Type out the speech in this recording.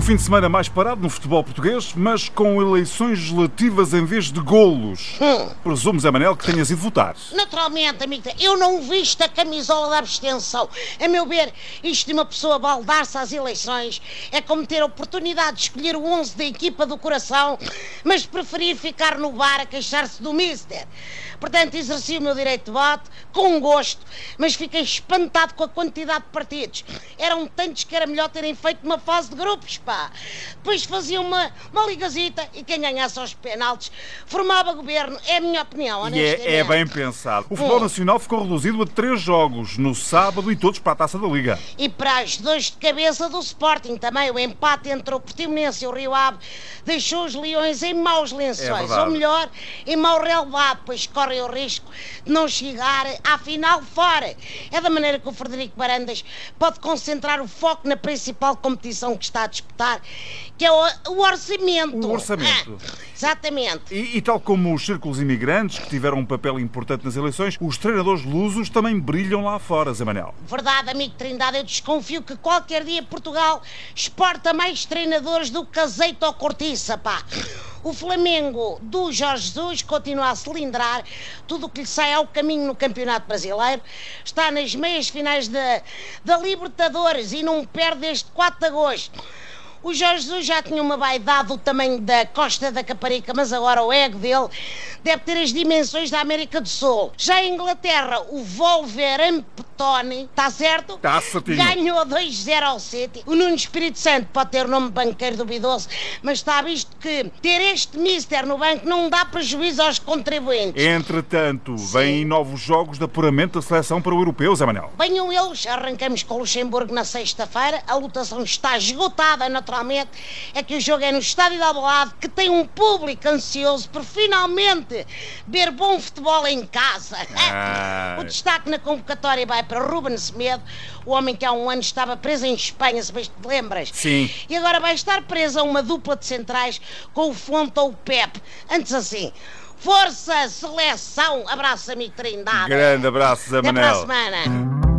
fim de semana mais parado no futebol português, mas com eleições legislativas em vez de golos. Hum. Presumo, Zé Manel, que tenhas ido votar. Naturalmente, amiga, eu não visto a camisola da abstenção. A meu ver, isto de uma pessoa baldar-se às eleições é como ter a oportunidade de escolher o 11 da equipa do coração, mas preferir ficar no bar a queixar-se do mister. Portanto, exerci o meu direito de voto com gosto, mas fiquei espantado com a quantidade de partidos. Eram tantos que era melhor terem feito uma fase de grupos, pá. Depois faziam uma, uma ligazita e quem ganhasse aos penaltis formava governo. É a minha opinião, E honestamente. é, é bem pensado. O futebol Hum. nacional ficou reduzido a três jogos, no sábado e todos para a taça da Liga. E para as dores de cabeça do Sporting também, o empate entre o Portimonense e o Rio Ave deixou os Leões em maus É lençóis, verdade. ou melhor, em mau relevado, pois correm o risco de não chegar à final fora. É da maneira que o Frederico Barandas pode concentrar o foco na principal competição que está a disputar, que é o, o orçamento. O orçamento. Ah, exatamente. E, e tal como os círculos imigrantes, que tiveram um papel importante nas eleições, os treinadores lusos também brilham lá fora, Zé Manel. Verdade, amigo Trindade, eu desconfio que qualquer dia Portugal exporta mais treinadores do que azeite ou cortiça, pá. O Flamengo do Jorge Jesus continua a cilindrar tudo o que lhe sai ao caminho no Campeonato Brasileiro. Está nas meias finais da, da Libertadores e não perde este 4 de agosto. O Jorge Jesus já tinha uma vaidade do tamanho da Costa da Caparica, mas agora o ego dele deve ter as dimensões da América do Sul. Já em Inglaterra, o Wolverhampton, está certo? Tá certinho. Ganhou 2-0 ao City. O Nuno Espírito Santo pode ter nome de banqueiro duvidoso, mas está visto que ter este mister no banco não dá prejuízo aos contribuintes. Entretanto, vêm novos jogos de apuramento da seleção para o europeu, Zé Manel. Venham eles, arrancamos com o Luxemburgo na sexta-feira. A lotação está esgotada, naturalmente. É que o jogo é no Estádio da Alvalade, que tem um público ansioso por finalmente ver bom futebol em casa. Ah. O destaque na convocatória vai para Ruben Semedo, o homem que há um ano estava preso em Espanha, se bem te lembras. Sim. E agora vai estar presa uma dupla de centrais com o Fonte ou o Pep. Antes assim. Força, seleção, abraço amigo Trindade. Grande abraço, Zé Até para Manel. a semana.